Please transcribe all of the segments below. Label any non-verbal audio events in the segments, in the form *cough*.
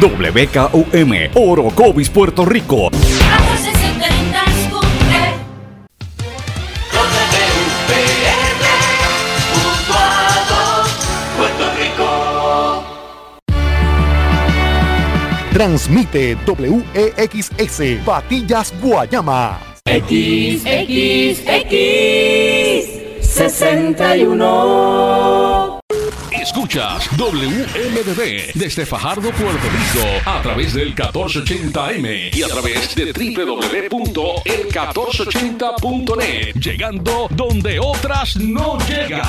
WKUM, Orocovis, Puerto Rico. Transmite WEXS Patillas Guayama. X, X, X 61. Escuchas WMDB desde Fajardo, Puerto Rico, a través del 1480M y a través de www.el1480.net, llegando donde otras no llegan.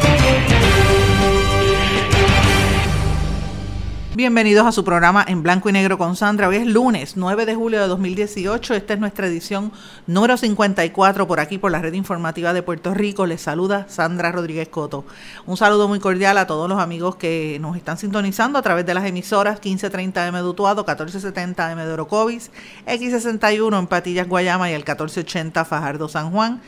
Bienvenidos a su programa en blanco y negro con Sandra. Hoy es lunes 9 de julio de 2018. Esta es nuestra edición número 54 por aquí por la red informativa de Puerto Rico. Les saluda Sandra Rodríguez Coto. Un saludo muy cordial a todos los amigos que nos están sintonizando a través de las emisoras 1530M de Utuado, 1470M de Orocovis, X61 en Patillas Guayama y el 1480 Fajardo San Juan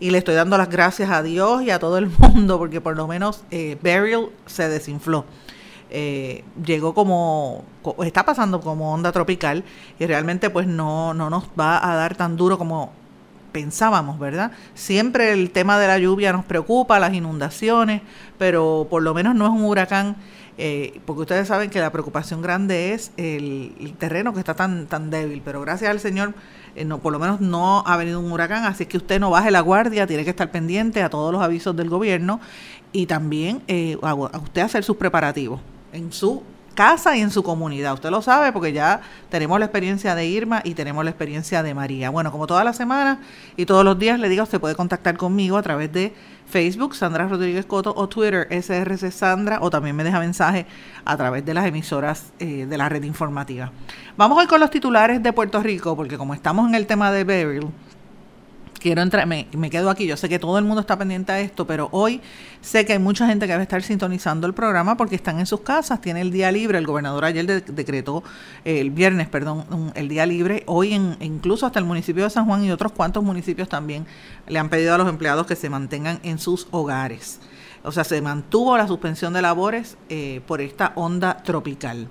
y le estoy dando las gracias a Dios y a todo el *laughs* mundo porque por lo menos eh, Burial se desinfló. Eh, llegó como, está pasando como onda tropical y realmente pues no, no nos va a dar tan duro como pensábamos, ¿verdad? Siempre el tema de la lluvia nos preocupa, las inundaciones, pero por lo menos no es un huracán, eh, porque ustedes saben que la preocupación grande es el, terreno que está tan, tan débil, pero gracias al Señor, eh, no, por lo menos no ha venido un huracán, así que usted no baje la guardia, tiene que estar pendiente a todos los avisos del gobierno y también a usted hacer sus preparativos en su casa y en su comunidad. Usted lo sabe porque ya tenemos la experiencia de Irma y tenemos la experiencia de María. Bueno, como toda la semana y todos los días le digo, usted puede contactar conmigo a través de Facebook, Sandra Rodríguez Coto, o Twitter, SRC Sandra, o también me deja mensaje a través de las emisoras eh, de la red informativa. Vamos hoy con los titulares de Puerto Rico, porque como estamos en el tema de Beryl, quiero entrar, me, quedo aquí, yo sé que todo el mundo está pendiente a esto, pero hoy sé que hay mucha gente que va a estar sintonizando el programa porque están en sus casas, tiene el día libre, el gobernador ayer decretó, eh, el viernes, perdón, el día libre, hoy en, incluso hasta el municipio de San Juan y otros cuantos municipios también le han pedido a los empleados que se mantengan en sus hogares. O sea, se mantuvo la suspensión de labores eh, por esta onda tropical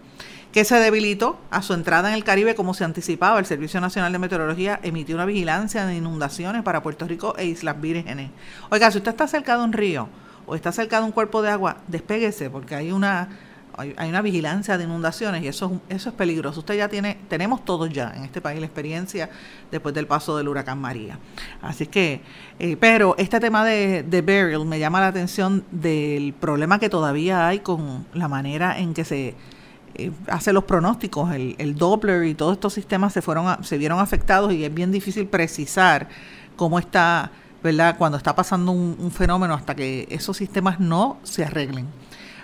que se debilitó a su entrada en el Caribe como se anticipaba. El Servicio Nacional de Meteorología emitió una vigilancia de inundaciones para Puerto Rico e Islas Vírgenes. Oiga, si usted está cerca de un río o está cerca de un cuerpo de agua, despéguese porque hay una hay una vigilancia de inundaciones y eso, eso es peligroso. Usted ya tiene, tenemos todos ya en este país la experiencia después del paso del huracán María. Así que, eh, pero este tema de, de Burial me llama la atención del problema que todavía hay con la manera en que se eh, hace los pronósticos, el, el, Doppler y todos estos sistemas se fueron se vieron afectados y es bien difícil precisar cómo está, ¿verdad? Cuando está pasando un, fenómeno hasta que esos sistemas no se arreglen.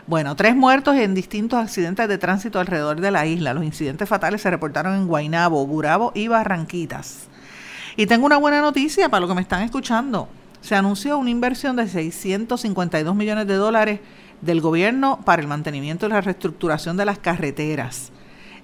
Bueno, tres muertos en distintos accidentes de tránsito alrededor de la isla. Los incidentes fatales se reportaron en Guaynabo, Burabo y Barranquitas. Y tengo una buena noticia para los que me están escuchando. Se anunció una inversión de 652 millones de dólares del gobierno para el mantenimiento y la reestructuración de las carreteras.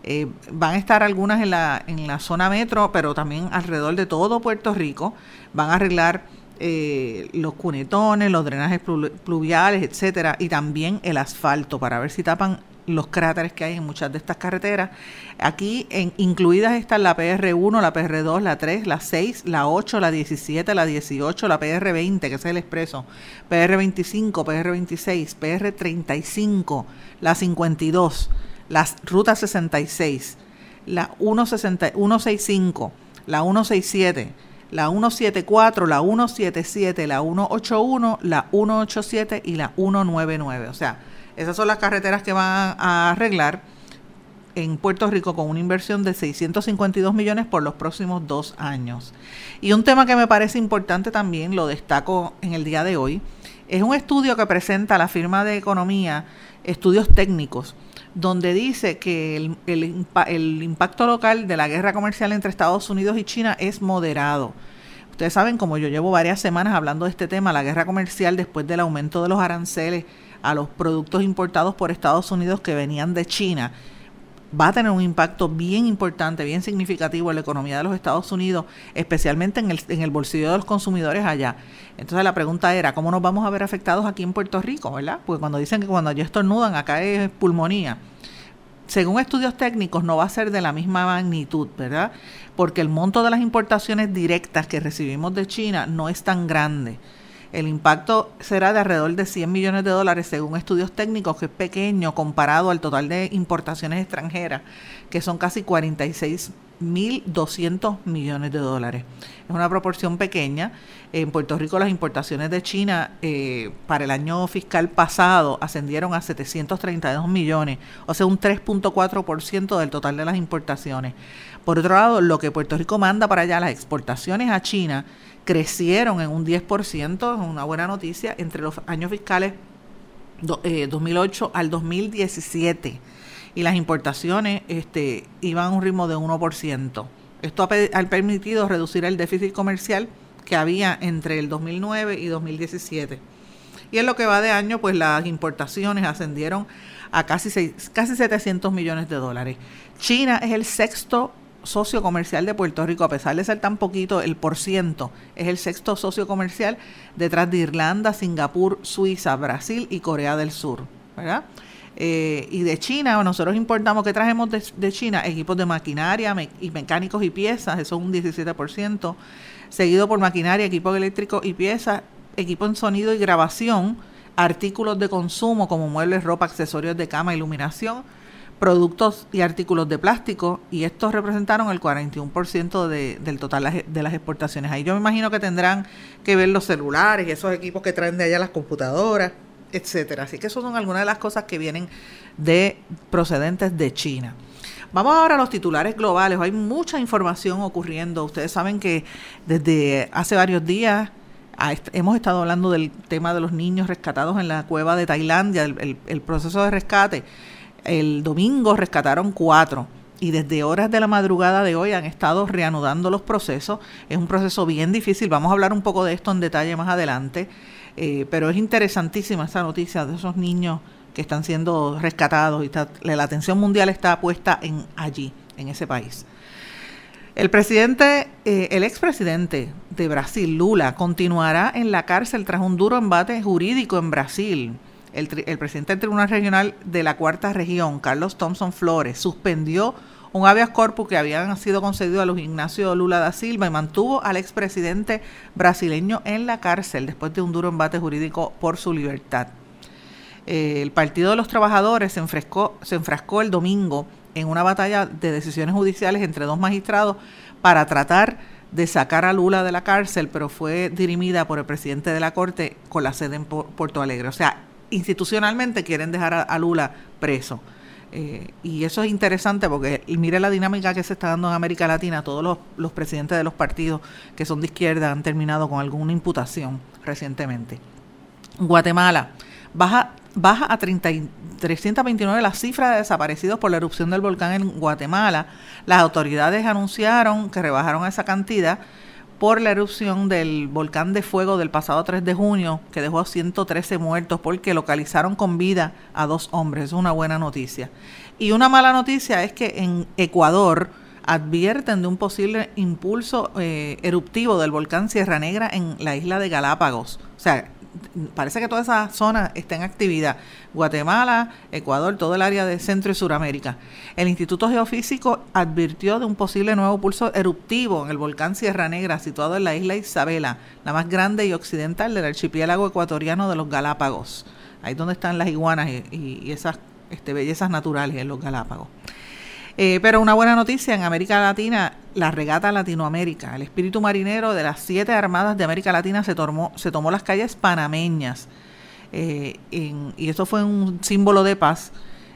Eh, van a estar algunas en la, en la zona metro, pero también alrededor de todo Puerto Rico. Van a arreglar eh, los cunetones, los drenajes pluviales, etcétera, y también el asfalto para ver si tapan los cráteres que hay en muchas de estas carreteras. Aquí en, incluidas están la PR1, la PR2, la 3, la 6, la 8, la 17, la 18, la PR20, que es el expreso, PR25, PR26, PR35, la 52, las rutas 66, la 165, la 167, la 174, la 177, la 181, la 187 y la 199. O sea, esas son las carreteras que van a arreglar en Puerto Rico con una inversión de 652 millones por los próximos dos años. Y un tema que me parece importante también, lo destaco en el día de hoy, Es un estudio que presenta la firma de economía Estudios Técnicos, donde dice que el, impacto local de la guerra comercial entre Estados Unidos y China es moderado. Ustedes saben, como yo llevo varias semanas hablando de este tema, la guerra comercial después del aumento de los aranceles a los productos importados por Estados Unidos que venían de China, va a tener un impacto bien importante, bien significativo en la economía de los Estados Unidos, especialmente en el, en el bolsillo de los consumidores allá. Entonces la pregunta era, ¿cómo nos vamos a ver afectados aquí en Puerto Rico? ¿verdad? Porque cuando dicen que cuando ya estornudan, acá es pulmonía. Según estudios técnicos, no va a ser de la misma magnitud, ¿verdad? Porque el monto de las importaciones directas que recibimos de China no es tan grande. El impacto será de alrededor de 100 millones de dólares según estudios técnicos, que es pequeño comparado al total de importaciones extranjeras, que son casi 46.200 millones de dólares. Es una proporción pequeña. En Puerto Rico las importaciones de China eh, para el año fiscal pasado ascendieron a 732 millones, o sea, un 3.4% del total de las importaciones. Por otro lado, lo que Puerto Rico manda para allá, las exportaciones a China, crecieron en un 10%, es una buena noticia, entre los años fiscales 2008 eh, al 2017. Y las importaciones este, iban a un ritmo de 1%. Esto ha, permitido reducir el déficit comercial que había entre el 2009 y 2017. Y en lo que va de año, pues las importaciones ascendieron a casi, casi 700 millones de dólares. China es el sexto socio comercial de Puerto Rico, a pesar de ser tan poquito, el por ciento es el sexto socio comercial detrás de Irlanda, Singapur, Suiza, Brasil y Corea del Sur, ¿verdad? Eh, y de China, nosotros importamos, que trajemos de, China? Equipos de maquinaria y mecánicos y piezas, eso es un 17%, seguido por maquinaria, equipos eléctricos y piezas, equipo en sonido y grabación, artículos de consumo como muebles, ropa, accesorios de cama, iluminación, productos y artículos de plástico y estos representaron el 41% de, del total de las exportaciones. Ahí yo me imagino que tendrán que ver los celulares y esos equipos que traen de allá las computadoras, etcétera. Así que eso son algunas de las cosas que vienen de procedentes de China. Vamos ahora a los titulares globales. Hay mucha información ocurriendo. Ustedes saben que desde hace varios días hemos estado hablando del tema de los niños rescatados en la cueva de Tailandia, el proceso de rescate el domingo rescataron cuatro y desde horas de la madrugada de hoy han estado reanudando los procesos. Es un proceso bien difícil, vamos a hablar un poco de esto en detalle más adelante, eh, pero es interesantísima esta noticia de esos niños que están siendo rescatados y la atención mundial está puesta en allí, en ese país. El presidente, eh, el expresidente de Brasil, Lula, continuará en la cárcel tras un duro embate jurídico en Brasil el, presidente del Tribunal Regional de la Cuarta Región, Carlos Thompson Flores, suspendió un habeas corpus que habían sido concedido a Luis Ignacio Lula da Silva y mantuvo al expresidente brasileño en la cárcel después de un duro embate jurídico por su libertad. Eh, el Partido de los Trabajadores se enfrascó, se enfrascó el domingo en una batalla de decisiones judiciales entre dos magistrados para tratar de sacar a Lula de la cárcel, pero fue dirimida por el presidente de la Corte con la sede en Puerto Alegre. O sea, institucionalmente quieren dejar a, Lula preso. Eh, y eso es interesante porque mire la dinámica que se está dando en América Latina. Todos los, presidentes de los partidos que son de izquierda han terminado con alguna imputación recientemente. Guatemala baja, baja a 30, 329 la cifra de desaparecidos por la erupción del volcán en Guatemala. Las autoridades anunciaron que rebajaron esa cantidad por la erupción del volcán de fuego del pasado 3 de junio, que dejó 113 muertos porque localizaron con vida a dos hombres. Es una buena noticia. Y una mala noticia es que en Ecuador advierten de un posible impulso eh, eruptivo del volcán Sierra Negra en la isla de Galápagos. O sea, parece que toda esa zona está en actividad. Guatemala, Ecuador, todo el área de Centro y Suramérica. El Instituto Geofísico advirtió de un posible nuevo pulso eruptivo en el volcán Sierra Negra, situado en la isla Isabela, la más grande y occidental del archipiélago ecuatoriano de los Galápagos. Ahí donde están las iguanas y, esas este, bellezas naturales en los Galápagos. Eh, pero una buena noticia, en América Latina, la regata Latinoamérica, el espíritu marinero de las siete armadas de América Latina se tomó, se tomó las calles panameñas. Eh, y eso fue un símbolo de paz.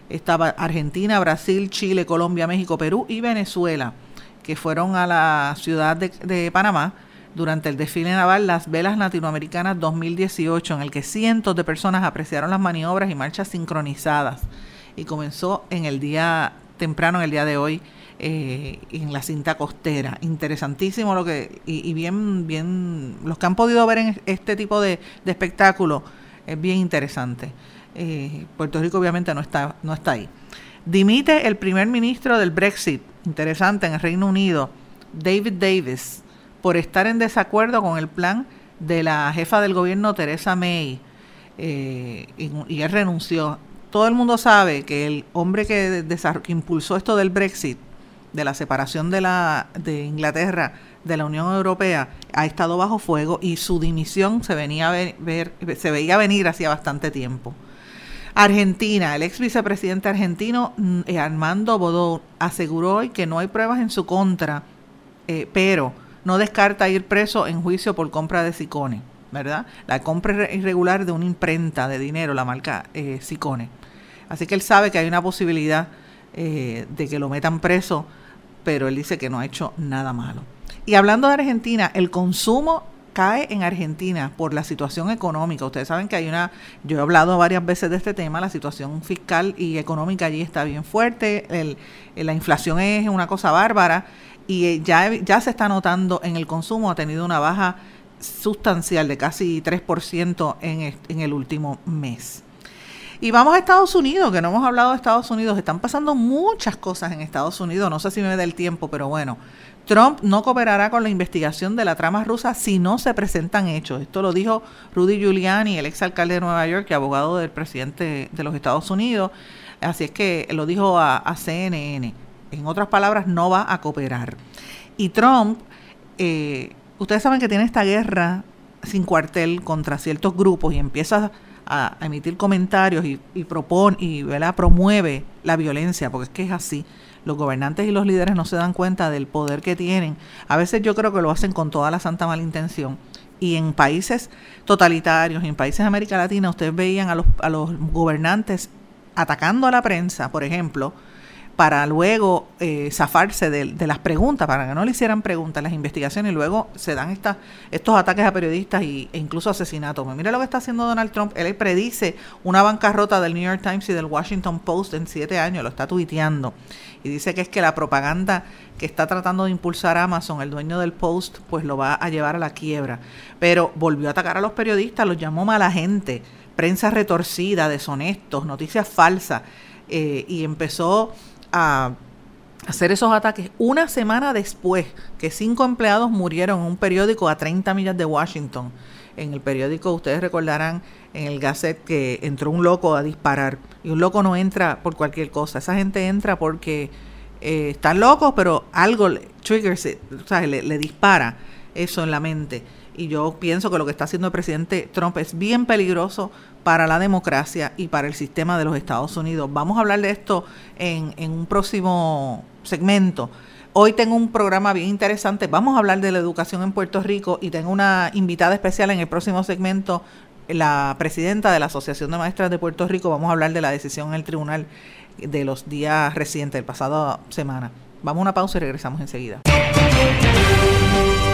Estaba Argentina, Brasil, Chile, Colombia, México, Perú y Venezuela, que fueron a la ciudad de, Panamá durante el desfile naval Las Velas Latinoamericanas 2018, en el que cientos de personas apreciaron las maniobras y marchas sincronizadas. Y comenzó en el día temprano, en el día de hoy, eh, en la cinta costera. Interesantísimo lo que, y, bien, bien, los que han podido ver en este tipo de, espectáculo, es bien interesante. Eh, Puerto Rico obviamente no está, no está ahí. Dimite el primer ministro del Brexit, interesante, en el Reino Unido, David Davis, por estar en desacuerdo con el plan de la jefa del gobierno, Teresa May, eh, y, él renunció. Todo el mundo sabe que el hombre que, que impulsó esto del Brexit, de la separación de, la, de Inglaterra de la Unión Europea ha estado bajo fuego y su dimisión se, venía ver, se veía venir hacía bastante tiempo. Argentina, el ex vicepresidente argentino mm, eh, Armando Bodó aseguró hoy que no hay pruebas en su contra, eh, pero no descarta ir preso en juicio por compra de Sicone, ¿verdad? La compra irregular de una imprenta de dinero, la marca eh. Así que él sabe que hay una posibilidad eh, de que lo metan preso pero él dice que no ha hecho nada malo. Y hablando de Argentina, el consumo cae en Argentina por la situación económica. Ustedes saben que hay una, yo he hablado varias veces de este tema, la situación fiscal y económica allí está bien fuerte, la inflación es una cosa bárbara y ya, ya se está notando en el consumo, ha tenido una baja sustancial de casi 3% en, en el último mes. Y vamos a Estados Unidos, que no hemos hablado de Estados Unidos. Están pasando muchas cosas en Estados Unidos. No sé si me da el tiempo, pero bueno. Trump no cooperará con la investigación de la trama rusa si no se presentan hechos. Esto lo dijo Rudy Giuliani, el exalcalde de Nueva York y abogado del presidente de los Estados Unidos. Así es que lo dijo a, CNN. En otras palabras, no va a cooperar. Y Trump, eh, ustedes saben que tiene esta guerra sin cuartel contra ciertos grupos y empieza a, emitir comentarios y, y propone y promueve la violencia, porque es que es así. Los gobernantes y los líderes no se dan cuenta del poder que tienen. A veces yo creo que lo hacen con toda la santa mala intención. Y en países totalitarios, en países de América Latina, ustedes veían a los, a los gobernantes atacando a la prensa, por ejemplo, para luego eh, zafarse de, las preguntas, para que no le hicieran preguntas, las investigaciones, y luego se dan estos ataques a periodistas y, e incluso asesinatos. Mira lo que está haciendo Donald Trump, él predice una bancarrota del New York Times y del Washington Post en siete años, lo está tuiteando, y dice que es que la propaganda que está tratando de impulsar Amazon, el dueño del Post, pues lo va a llevar a la quiebra. Pero volvió a atacar a los periodistas, los llamó mala gente, prensa retorcida, deshonestos, noticias falsas, eh, y empezó a hacer esos ataques una semana después que cinco empleados murieron en un periódico a 30 millas de Washington. En el periódico, ustedes recordarán, en el Gazette, que entró un loco a disparar. Y un loco no entra por cualquier cosa. Esa gente entra porque eh, están locos, pero algo triggers, o sea, le, le dispara eso en la mente. Y yo pienso que lo que está haciendo el presidente Trump es bien peligroso para la democracia y para el sistema de los Estados Unidos. Vamos a hablar de esto en, un próximo segmento. Hoy tengo un programa bien interesante. Vamos a hablar de la educación en Puerto Rico y tengo una invitada especial en el próximo segmento, la presidenta de la Asociación de Maestras de Puerto Rico. Vamos a hablar de la decisión en el tribunal de los días recientes, del pasado semana. Vamos a una pausa y regresamos enseguida.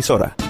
emisora.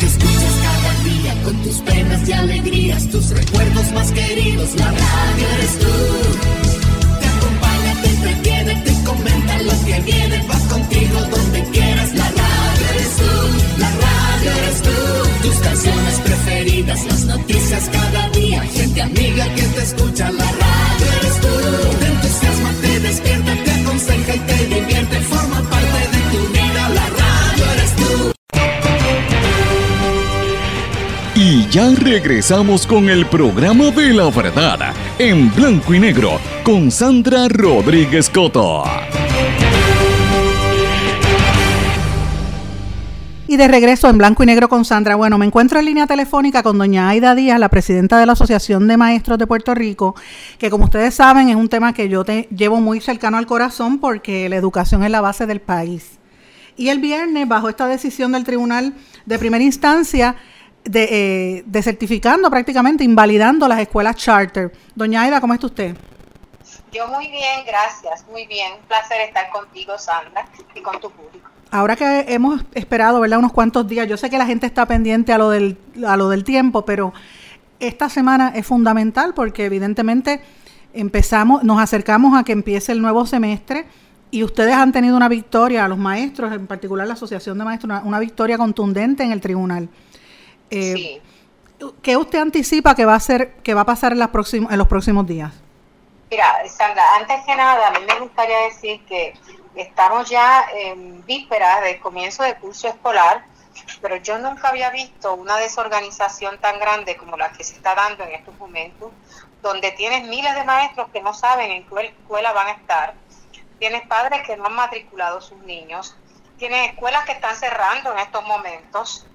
Que escuchas cada día con tus penas y alegrías, tus recuerdos más queridos, la radio eres tú. Te acompaña, te entretiene, te comenta lo que viene, va contigo donde quieras, la radio eres tú, la radio eres tú. Tus canciones preferidas, las noticias cada día, gente amiga que te escucha, la radio ya regresamos con el programa de la verdad, en blanco y negro, con Sandra Rodríguez Coto. Y de regreso en blanco y negro con Sandra. Bueno, me encuentro en línea telefónica con doña Aida Díaz, la presidenta de la Asociación de Maestros de Puerto Rico, que como ustedes saben es un tema que yo te llevo muy cercano al corazón porque la educación es la base del país. Y el viernes, bajo esta decisión del Tribunal de Primera Instancia, de, eh, de certificando prácticamente, invalidando las escuelas charter. Doña Aida, ¿cómo está usted? Yo muy bien, gracias, muy bien. Un placer estar contigo, Sandra, y con tu público. Ahora que hemos esperado, ¿verdad? Unos cuantos días, yo sé que la gente está pendiente a lo del, a lo del tiempo, pero esta semana es fundamental porque evidentemente empezamos, nos acercamos a que empiece el nuevo semestre y ustedes han tenido una victoria, a los maestros, en particular la Asociación de Maestros, una, una victoria contundente en el tribunal. Eh, ¿Qué usted anticipa que va a ser, que va a pasar en, las próximos, en los próximos días? Mira, Sandra, antes que nada, a mí me gustaría decir que estamos ya en vísperas del comienzo del curso escolar, pero yo nunca había visto una desorganización tan grande como la que se está dando en estos momentos, donde tienes miles de maestros que no saben en qué escuela van a estar, tienes padres que no han matriculado sus niños, tienes escuelas que están cerrando en estos momentos,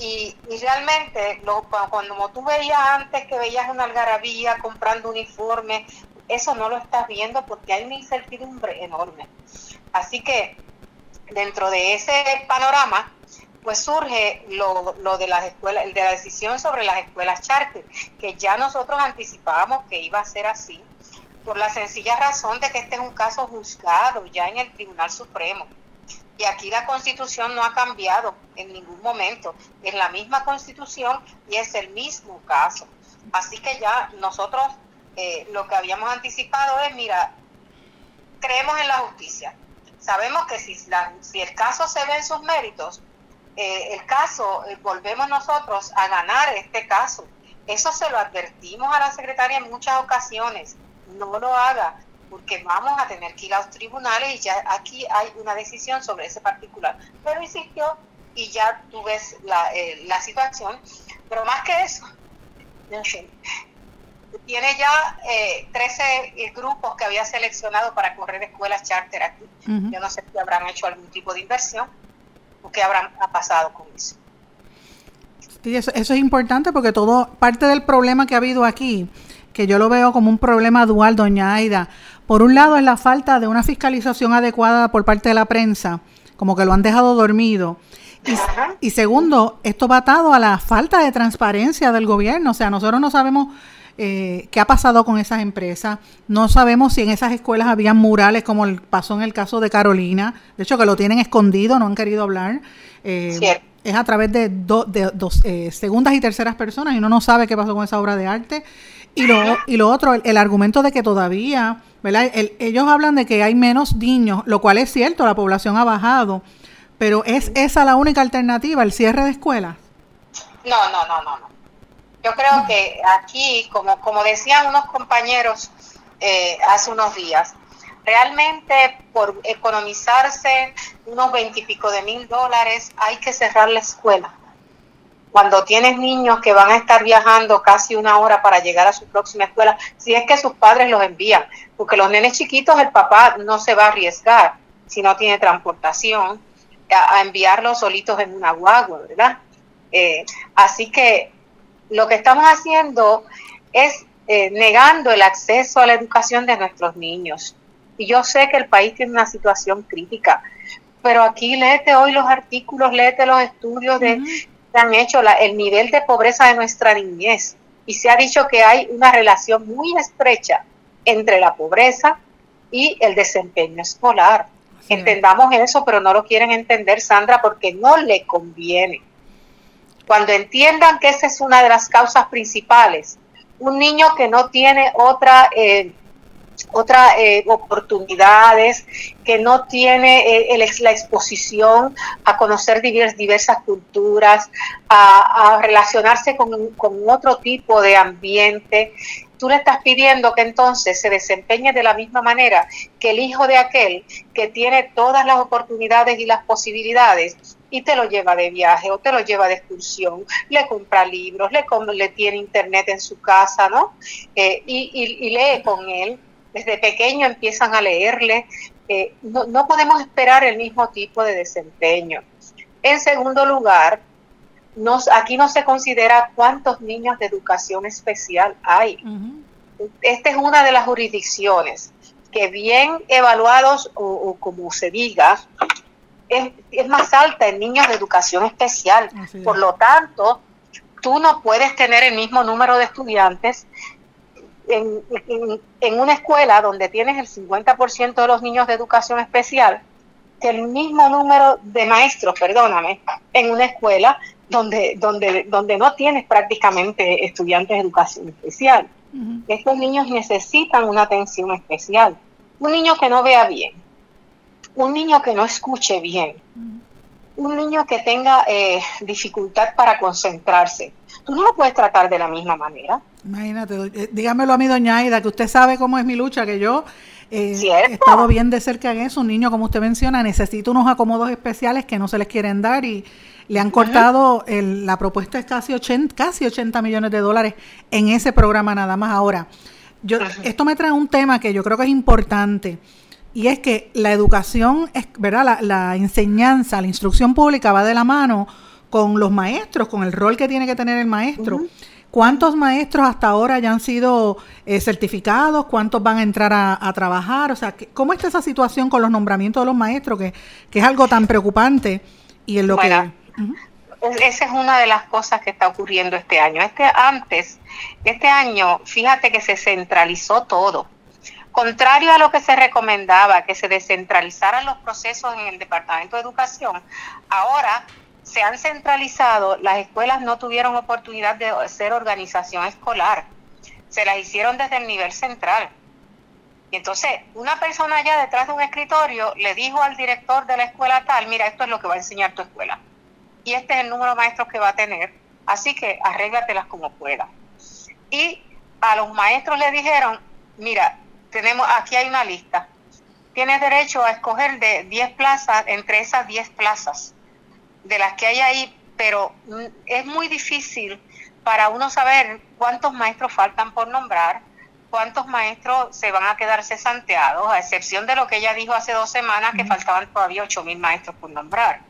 y, realmente, lo, cuando tú veías antes que veías una algarabía comprando uniformes, eso no lo estás viendo porque hay una incertidumbre enorme. Así que dentro de ese panorama, pues surge lo, lo de las escuelas, de la decisión sobre las escuelas charter, que ya nosotros anticipábamos que iba a ser así, por la sencilla razón de que este es un caso juzgado ya en el Tribunal Supremo. Y aquí la constitución no ha cambiado en ningún momento. Es la misma constitución y es el mismo caso. Así que ya nosotros eh, lo que habíamos anticipado es, mira, creemos en la justicia. Sabemos que si, si el caso se ve en sus méritos, eh, el caso, eh, volvemos nosotros a ganar este caso. Eso se lo advertimos a la secretaria en muchas ocasiones. No lo haga porque vamos a tener que ir a los tribunales y ya aquí hay una decisión sobre ese particular. Pero insistió y ya tú ves la, eh, la situación. Pero más que eso, tiene ya eh, 13 eh, grupos que había seleccionado para correr escuelas charter aquí. Yo no sé si habrán hecho algún tipo de inversión o qué habrán ha pasado con eso. Sí, eso, eso es importante porque todo parte del problema que ha habido aquí que yo lo veo como un problema dual, doña Aida. Por un lado es la falta de una fiscalización adecuada por parte de la prensa, como que lo han dejado dormido. Y, segundo, esto va atado a la falta de transparencia del gobierno. O sea, nosotros no sabemos eh, qué ha pasado con esas empresas. No sabemos si en esas escuelas habían murales, como pasó en el caso de Carolina. De hecho, que lo tienen escondido, no han querido hablar. Eh, es a través de, de dos, eh, segundas y terceras personas y uno no sabe qué pasó con esa obra de arte. Y lo, y lo otro, el, argumento de que todavía, ¿verdad? ellos hablan de que hay menos niños, lo cual es cierto, la población ha bajado, Pero ¿es esa la única alternativa, el cierre de escuelas? No, no, no, no, no. Yo creo que aquí, como, como decían unos compañeros eh, hace unos días, realmente por economizarse unos veintipico de mil dólares hay que cerrar la escuela. Cuando tienes niños que van a estar viajando casi una hora para llegar a su próxima escuela, si es que sus padres los envían, porque los nenes chiquitos el papá no se va a arriesgar si no tiene transportación a, enviarlos solitos en una guagua, ¿verdad? Eh, así que lo que estamos haciendo es eh, negando el acceso a la educación de nuestros niños. Y yo sé que el país tiene una situación crítica, pero aquí léete hoy los artículos, léete los estudios de, que han hecho, la, el nivel de pobreza de nuestra niñez. Y se ha dicho que hay una relación muy estrecha entre la pobreza y el desempeño escolar. Entendamos eso, pero no lo quieren entender, Sandra, porque no le conviene. Cuando entiendan que esa es una de las causas principales, un niño que no tiene otra eh, otras eh, oportunidades, que no tiene eh, la exposición a conocer diversas culturas, a, relacionarse con, con, otro tipo de ambiente. Tú le estás pidiendo que entonces se desempeñe de la misma manera que el hijo de aquel que tiene todas las oportunidades y las posibilidades y te lo lleva de viaje o te lo lleva de excursión, le compra libros, le, le tiene internet en su casa, ¿no? Eh, y, y lee con él desde pequeño empiezan a leerle. Eh, no, podemos esperar el mismo tipo de desempeño. En segundo lugar, nos, aquí no se considera cuántos niños de educación especial hay. Esta es una de las jurisdicciones que bien evaluados o, como se diga, es, es, más alta en niños de educación especial. Por lo tanto, tú no puedes tener el mismo número de estudiantes en, una escuela donde tienes el 50% de los niños de educación especial, que el mismo número de maestros, perdóname, en una escuela donde, donde, donde no tienes prácticamente estudiantes de educación especial. Estos niños necesitan una atención especial. Un niño que no vea bien, un niño que no escuche bien, un niño que tenga eh, dificultad para concentrarse, tú no lo puedes tratar de la misma manera. Imagínate, eh, dígamelo a mi doña Aida, que usted sabe cómo es mi lucha, que yo eh, he estado bien de cerca en eso. Un niño, como usted menciona, necesita unos acomodos especiales que no se les quieren dar y le han cortado, la propuesta es casi 80, casi 80 millones de dólares en ese programa nada más. Ahora, yo, esto me trae un tema que yo creo que es importante y es que la educación, ¿verdad? La, la enseñanza, la instrucción pública va de la mano con los maestros, con el rol que tiene que tener el maestro. ¿Cuántos maestros hasta ahora ya han sido eh, certificados? ¿Cuántos van a entrar a, trabajar? O sea, ¿cómo está esa situación con los nombramientos de los maestros, que, es algo tan preocupante? Y en lo que... Esa es una de las cosas que está ocurriendo este año. Este antes, este año, fíjate que se centralizó todo. Contrario a lo que se recomendaba, que se descentralizaran los procesos en el Departamento de Educación, ahora se han centralizado, las escuelas no tuvieron oportunidad de ser organización escolar, se las hicieron desde el nivel central. Y entonces, una persona allá detrás de un escritorio le dijo al director de la escuela tal, mira, esto es lo que va a enseñar tu escuela. Y este es el número de maestros que va a tener, así que arréglatelas como pueda. Y a los maestros le dijeron, mira, tenemos aquí hay una lista. Tienes derecho a escoger de 10 plazas, entre esas 10 plazas de las que hay ahí, pero mm, es muy difícil para uno saber cuántos maestros faltan por nombrar, cuántos maestros se van a quedar cesanteados, a excepción de lo que ella dijo hace dos semanas, que faltaban todavía ocho mil maestros por nombrar.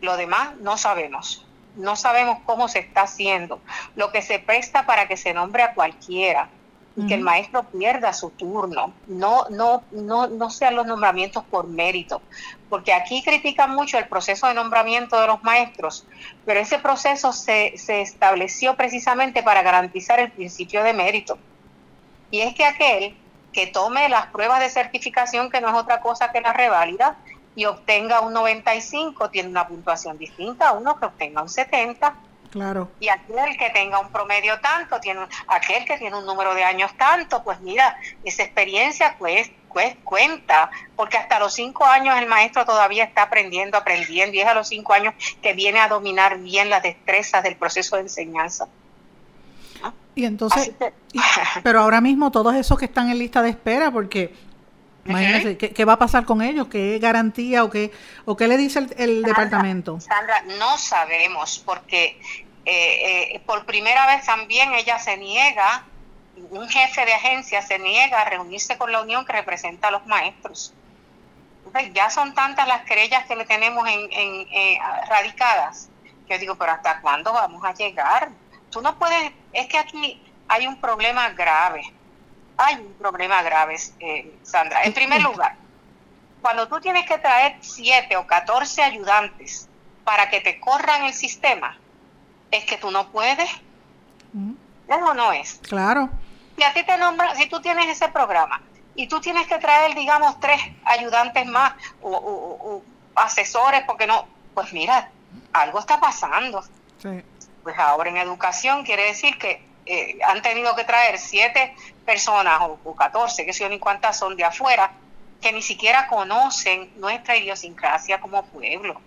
Lo demás no sabemos. No sabemos cómo se está haciendo. Lo que se presta para que se nombre a cualquiera y que el maestro pierda su turno, no, no, no, no sean los nombramientos por mérito, porque aquí critican mucho el proceso de nombramiento de los maestros, pero ese proceso se, se estableció precisamente para garantizar el principio de mérito. Y es que aquel que tome las pruebas de certificación, que no es otra cosa que la reválida, y obtenga un 95, tiene una puntuación distinta a uno que obtenga un 70 Claro. Y aquel que tenga un promedio tanto, tiene aquel que tiene un número de años tanto, pues mira, esa experiencia cuenta, porque hasta los cinco años el maestro todavía está aprendiendo, aprendiendo, y es a los cinco años que viene a dominar bien las destrezas del proceso de enseñanza. Y entonces, pero ahora mismo todos esos que están en lista de espera, porque imagínense, ¿qué, va a pasar con ellos? ¿Qué garantía o qué, o qué le dice el, departamento? Sandra, no sabemos, porque eh, eh, por primera vez también ella se niega, un jefe de agencia se niega a reunirse con la unión que representa a los maestros. ya son tantas las querellas que le tenemos en, en eh, radicadas. Yo digo, pero ¿hasta cuándo vamos a llegar? tú no puedes, es que aquí hay un problema grave, hay un problema grave, eh, Sandra. En primer *laughs* lugar, cuando tú tienes que traer siete o catorce ayudantes para que te corran el sistema, es que tú no puedes. Eso no es. Claro. Si a ti te nombran, si tú tienes ese programa y tú tienes que traer, digamos, tres ayudantes más o, asesores, porque no, pues mira, algo está pasando. Sí pues ahora en educación quiere decir que eh, han tenido que traer siete personas o, catorce, que sé yo ni cuántas son de afuera, que ni siquiera conocen nuestra idiosincrasia como pueblo.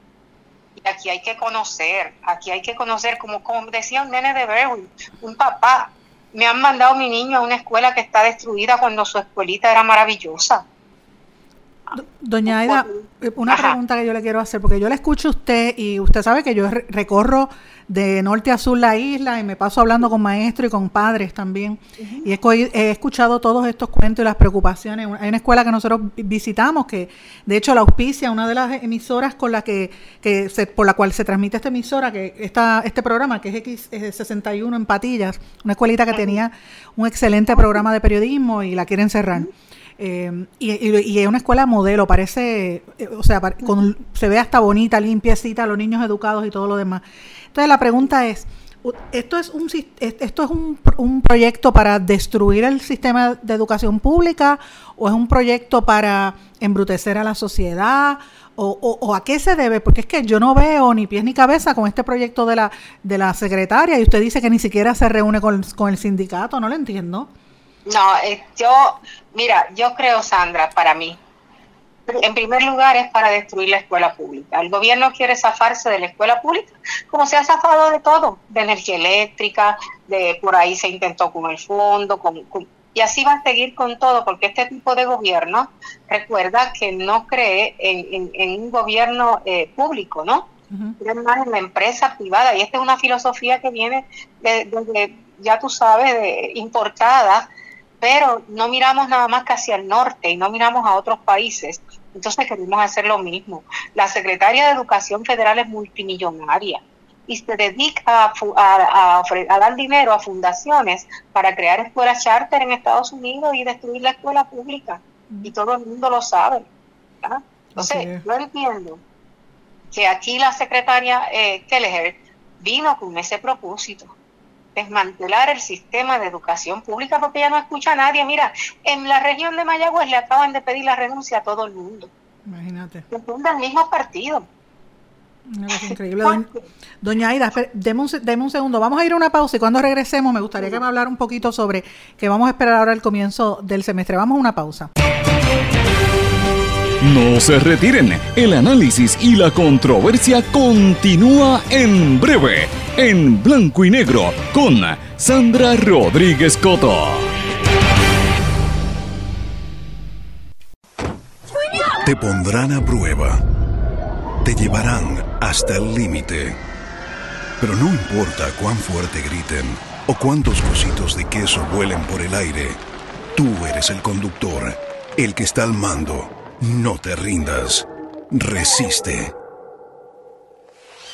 Y aquí hay que conocer, aquí hay que conocer, como, como decía un nene de Berwin, un papá, me han mandado mi niño a una escuela que está destruida cuando su escuelita era maravillosa. Doña Aida, eh, una pregunta que yo le quiero hacer, porque yo le escucho a usted y usted sabe que yo recorro de norte a sur la isla y me paso hablando con maestros y con padres también. Y he, escuchado todos estos cuentos y las preocupaciones. Hay una escuela que nosotros visitamos que, de hecho, la auspicia, una de las emisoras con la que, que por la cual se transmite esta emisora, que está este programa, que es X61 en Patillas, una escuelita que tenía un excelente programa de periodismo y la quieren cerrar. Eh, y, es una escuela modelo, parece, eh, o sea, se ve hasta bonita, limpiecita, los niños educados y todo lo demás. Entonces la pregunta es, ¿esto es un, esto es un, proyecto para destruir el sistema de educación pública o es un proyecto para embrutecer a la sociedad? O, a qué se debe? Porque es que yo no veo ni pies ni cabeza con este proyecto de la, de la secretaria y usted dice que ni siquiera se reúne con, con el sindicato, no lo entiendo. No, yo, mira, yo creo, Sandra, para mí, en primer lugar es para destruir la escuela pública. El gobierno quiere zafarse de la escuela pública, como se ha zafado de todo, de energía eléctrica, de por ahí se intentó con el fondo, y así va a seguir con todo, porque este tipo de gobierno, recuerda que no cree en, un gobierno eh, público, ¿no? Cree más en la empresa privada, y esta es una filosofía que viene desde, ya tú sabes, de, importada pero no miramos nada más que hacia el norte y no miramos a otros países. Entonces queremos hacer lo mismo. La secretaria de Educación Federal es multimillonaria y se dedica a, dar dinero a fundaciones para crear escuelas charter en Estados Unidos y destruir la escuela pública. Y todo el mundo lo sabe. Entonces, yo entiendo que aquí la secretaria eh, Kelleher vino con ese propósito desmantelar el sistema de educación pública porque ya no escucha a nadie. Mira, en la región de Mayagüez le acaban de pedir la renuncia a todo el mundo. Imagínate. el mismo partido. Es increíble. Doña, *laughs* Aida, deme un, un, segundo. Vamos a ir a una pausa y cuando regresemos me gustaría que me hablara un poquito sobre que vamos a esperar ahora el comienzo del semestre. Vamos a una pausa. No se retiren, el análisis y la controversia continúa en breve, en blanco y negro, con Sandra Rodríguez Coto. Te pondrán a prueba, te llevarán hasta el límite, pero no importa cuán fuerte griten o cuántos cositos de queso vuelen por el aire, tú eres el conductor, el que está al mando no te rindas. Resiste.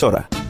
emisora.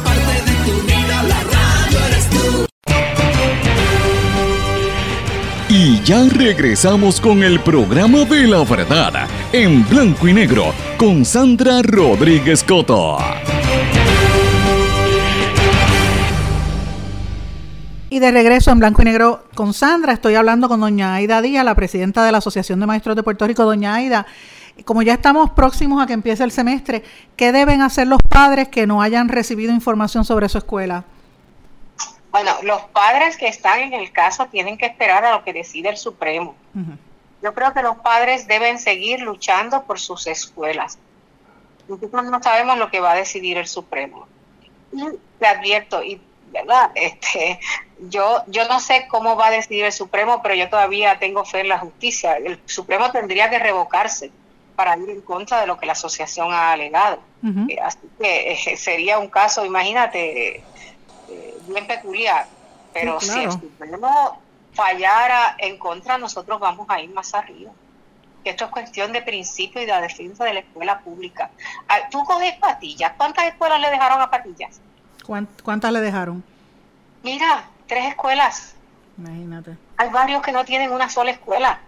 ya regresamos con el programa de la verdad, en blanco y negro, con Sandra Rodríguez Coto. Y de regreso en blanco y negro con Sandra, estoy hablando con doña Aida Díaz, la presidenta de la Asociación de Maestros de Puerto Rico. Doña Aida, como ya estamos próximos a que empiece el semestre, ¿qué deben hacer los padres que no hayan recibido información sobre su escuela? Bueno, los padres que están en el caso tienen que esperar a lo que decide el Supremo. Yo creo que los padres deben seguir luchando por sus escuelas. Nosotros no sabemos lo que va a decidir el Supremo. Y te advierto, y verdad, *laughs* este, yo, yo no sé cómo va a decidir el Supremo, pero yo todavía tengo fe en la justicia. El Supremo tendría que revocarse para ir en contra de lo que la asociación ha alegado. Eh, Así que eh, sería un caso, imagínate, eh, bien peculiar. Pero Sí, si el Supremo fallara en contra, nosotros vamos a ir más arriba. Esto es cuestión de principio y de la defensa de la escuela pública. Ah, Tú coges patillas. ¿Cuántas escuelas le dejaron a patillas? ¿Cuán- ¿Cuántas le dejaron? Mira, tres escuelas. Imagínate. Hay varios que no tienen una sola escuela.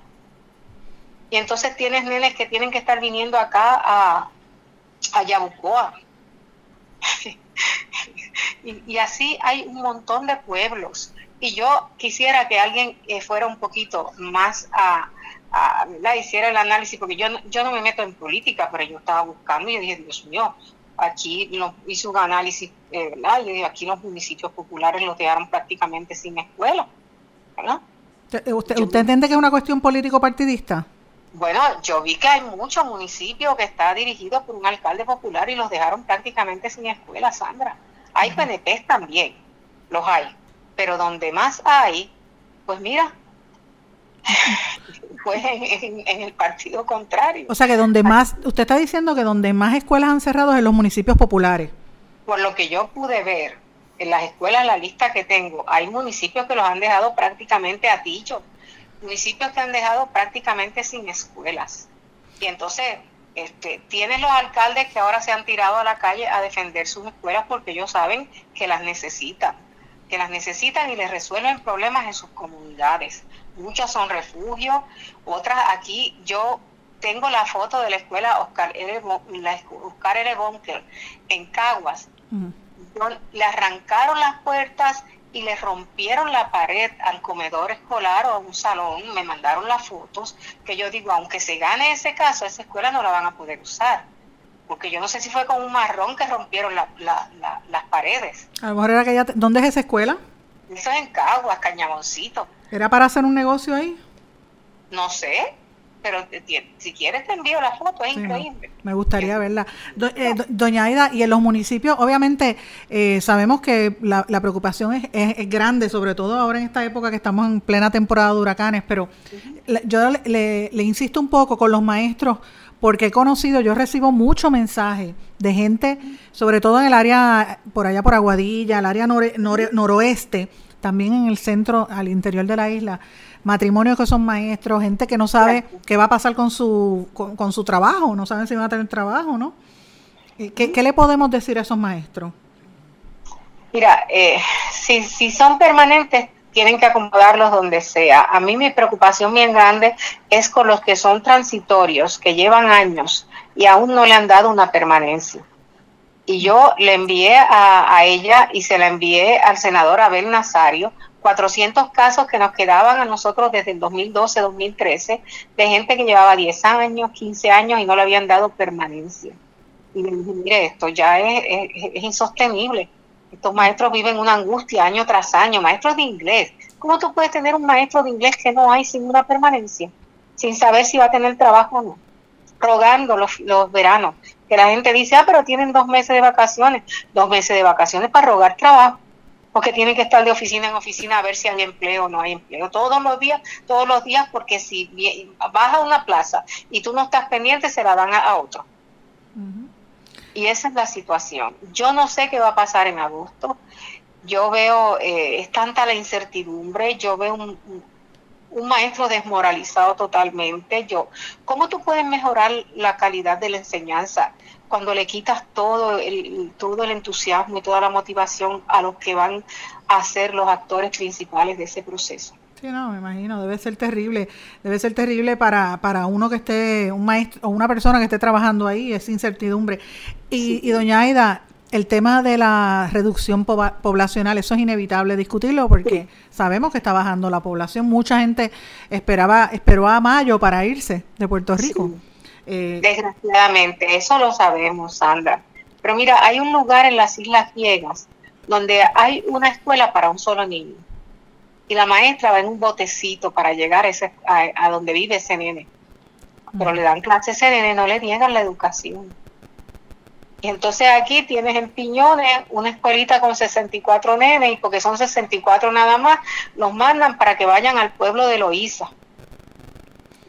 Y entonces tienes nenes que tienen que estar viniendo acá a, a Yabucoa. *laughs* *laughs* y, y así hay un montón de pueblos. Y yo quisiera que alguien eh, fuera un poquito más a, a ¿verdad? hiciera el análisis, porque yo, no- yo no me meto en política, pero yo estaba buscando y yo dije, Dios mío, aquí lo, hice un análisis, eh, ¿verdad? Y yo dije, aquí los municipios populares los dejaron prácticamente sin escuela, ¿verdad? ¿Usted, eh, usted entiende que es una cuestión político-partidista? Bueno, yo vi que hay muchos municipios que está dirigido por un alcalde popular y los dejaron prácticamente sin escuela, Sandra. Hay PNPs también, los hay, pero donde más hay, pues mira, *laughs* pues en, en- en el partido contrario. O sea que donde más, usted está diciendo que donde más escuelas han cerrado es en los municipios populares. Por lo que yo pude ver en las escuelas, la lista que tengo, hay municipios que los han dejado prácticamente a dicho, municipios que han dejado prácticamente sin escuelas. Y entonces, este, tienes los alcaldes que ahora se han tirado a la calle a defender sus escuelas porque ellos saben que las necesitan. que las necesitan y les resuelven problemas en sus comunidades. Muchas son refugios, otras aquí yo tengo la foto de la escuela Oscar L. la Oscar L. Bunker en Caguas. Le arrancaron las puertas y le rompieron la pared al comedor escolar o a un salón. Me mandaron las fotos que yo digo, aunque se gane ese caso, esa escuela no la van a poder usar. Porque yo no sé si fue con un marrón que rompieron las paredes. A lo mejor era que ya... ¿Dónde es esa escuela? Eso es en Caguas, Cañamoncito. ¿Era para hacer un negocio ahí? No sé, pero si quieres te envío la foto, es increíble. me gustaría verla. Eh, doña Aida, y en los municipios, obviamente eh, sabemos que la, preocupación es, es, grande, sobre todo ahora en esta época que estamos en plena temporada de huracanes, pero yo le, insisto un poco con los maestros, porque he conocido, yo recibo muchos mensajes de gente, sobre todo en el área, por allá por Aguadilla, el área noroeste, también en el centro, al interior de la isla, matrimonios que son maestros, gente que no sabe qué va a pasar con su, con, su trabajo, no saben si van a tener trabajo, ¿no? Eh, ¿Qué, le podemos decir a esos maestros? Mira, eh, si, si son permanentes, tienen que acomodarlos donde sea. A mí mi preocupación bien grande es con los que son transitorios, que llevan años y aún no le han dado una permanencia. Y yo le envié a, a ella y se la envié al senador Abel Nazario 400 casos que nos quedaban a nosotros desde el 2012-2013 de gente que llevaba 10 años, 15 años y no le habían dado permanencia. Y le dije, mire, esto ya es, insostenible. Estos maestros viven una angustia año tras año, maestros de inglés. ¿Cómo tú puedes tener un maestro de inglés que no hay sin una permanencia? Sin saber si va a tener trabajo o no. Rogando los veranos. Que la gente dice, ah, pero tienen dos meses de vacaciones. Dos meses de vacaciones para rogar trabajo porque tienen que estar de oficina en oficina a ver si hay empleo o no hay empleo. Todos los días, todos los días, porque si vas a una plaza y tú no estás pendiente, se la dan a, otro. Y esa es la situación. Yo no sé qué va a pasar en agosto. Yo veo, eh, es tanta la incertidumbre, yo veo un, un maestro desmoralizado totalmente. Yo, ¿cómo tú puedes mejorar la calidad de la enseñanza cuando le quitas todo el, todo el entusiasmo y toda la motivación a los que van a ser los actores principales de ese proceso? Sí, no, me imagino, debe ser terrible, debe ser terrible para, para uno que esté, un maestro o una persona que esté trabajando ahí, esa incertidumbre. Y, y doña Aida, el tema de la reducción poblacional, eso es inevitable discutirlo porque sabemos que está bajando la población. Mucha gente esperaba, esperó a mayo para irse de Puerto Rico. Eh, Desgraciadamente, eso lo sabemos, Sandra. Pero mira, hay un lugar en las Islas Griegas donde hay una escuela para un solo niño. Y la maestra va en un botecito para llegar a, ese, a, donde vive ese nene. Pero le dan clases a ese nene, no le niegan la educación. Y entonces aquí tienes en Piñones una escuelita con 64 nenes y porque son 64 nada más, los mandan para que vayan al pueblo de Loíza,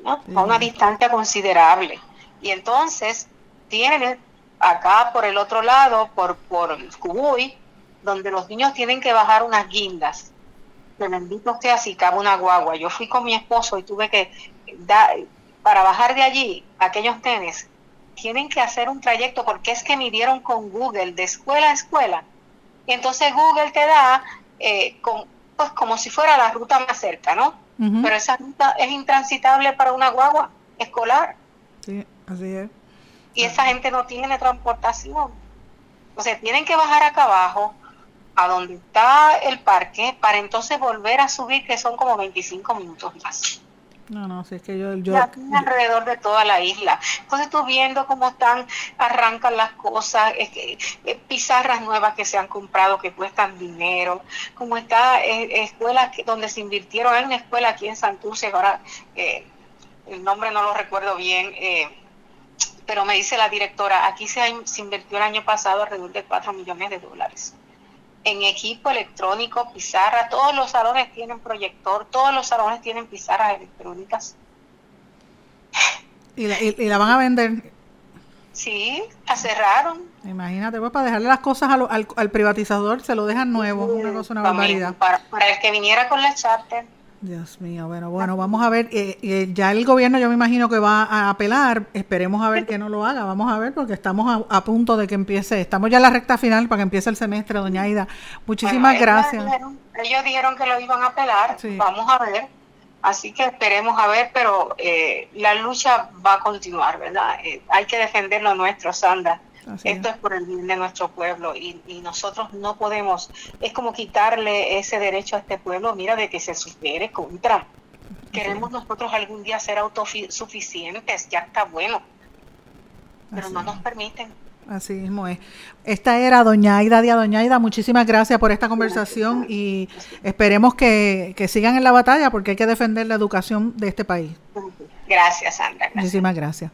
a una distancia considerable. Y entonces tienen acá por el otro lado, por, por Cubuy, donde los niños tienen que bajar unas guindas. Que bendito sea si cabe una guagua. Yo fui con mi esposo y tuve que dar, para bajar de allí aquellos nenes tienen que hacer un trayecto porque es que midieron con Google de escuela a escuela. Y entonces Google te da eh, con, pues como si fuera la ruta más cerca, ¿no? Pero esa ruta es intransitable para una guagua escolar. Sí, así es. Y esa gente no tiene transportación. O sea, tienen que bajar acá abajo, a donde está el parque, para entonces volver a subir, que son como 25 minutos más. No, no, si es que yo... yo, alrededor de toda la isla. Entonces tú viendo cómo están, arrancan las cosas, que, eh, pizarras nuevas que se han comprado que cuestan dinero, como está eh, escuelas donde se invirtieron, hay una escuela aquí en Santurce, ahora eh, el nombre no lo recuerdo bien, pero me dice la directora, aquí se, se invirtió el año pasado alrededor de 4 millones de dólares en equipo electrónico, pizarra, todos los salones tienen proyector, todos los salones tienen pizarras electrónicas. ¿Y la, y, la van a vender? Sí, la cerraron. Imagínate, pues para dejarle las cosas al, al, privatizador se lo dejan nuevo, una cosa, una barbaridad. Para, para, el que viniera con la charter. Dios mío, bueno, bueno, vamos a ver, eh, eh, ya el gobierno yo me imagino que va a apelar, esperemos a ver que no lo haga, vamos a ver porque estamos a, punto de que empiece, estamos ya en la recta final para que empiece el semestre, doña Aida. Muchísimas gracias. Ellos dijeron, que lo iban a apelar, vamos a ver, así que esperemos a ver, pero eh, la lucha va a continuar, ¿verdad? hay que defender lo nuestro, Sandra. Esto es. por el bien de nuestro pueblo y, nosotros no podemos, es como quitarle ese derecho a este pueblo, mira, de que se supere contra. Queremos nosotros algún día ser autosuficientes, ya está bueno, pero no nos permiten. Así mismo es. Esta era Doña Aida Díaz. Doña Aida, muchísimas gracias por esta conversación y esperemos que, sigan en la batalla porque hay que defender la educación de este país. Gracias, Sandra. Muchísimas gracias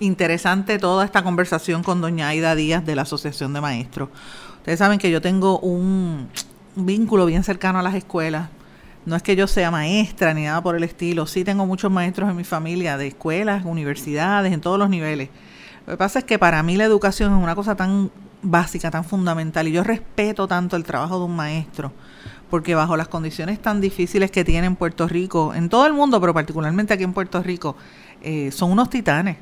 interesante toda esta conversación con doña Aida Díaz de la Asociación de Maestros. Ustedes saben que yo tengo un, vínculo bien cercano a las escuelas. No es que yo sea maestra ni nada por el estilo. Sí tengo muchos maestros en mi familia de escuelas, universidades, en todos los niveles. Lo que pasa es que para mí la educación es una cosa tan básica, tan fundamental. Y yo respeto tanto el trabajo de un maestro. Porque bajo las condiciones tan difíciles que tiene en Puerto Rico, en todo el mundo, pero particularmente aquí en Puerto Rico, eh, son unos titanes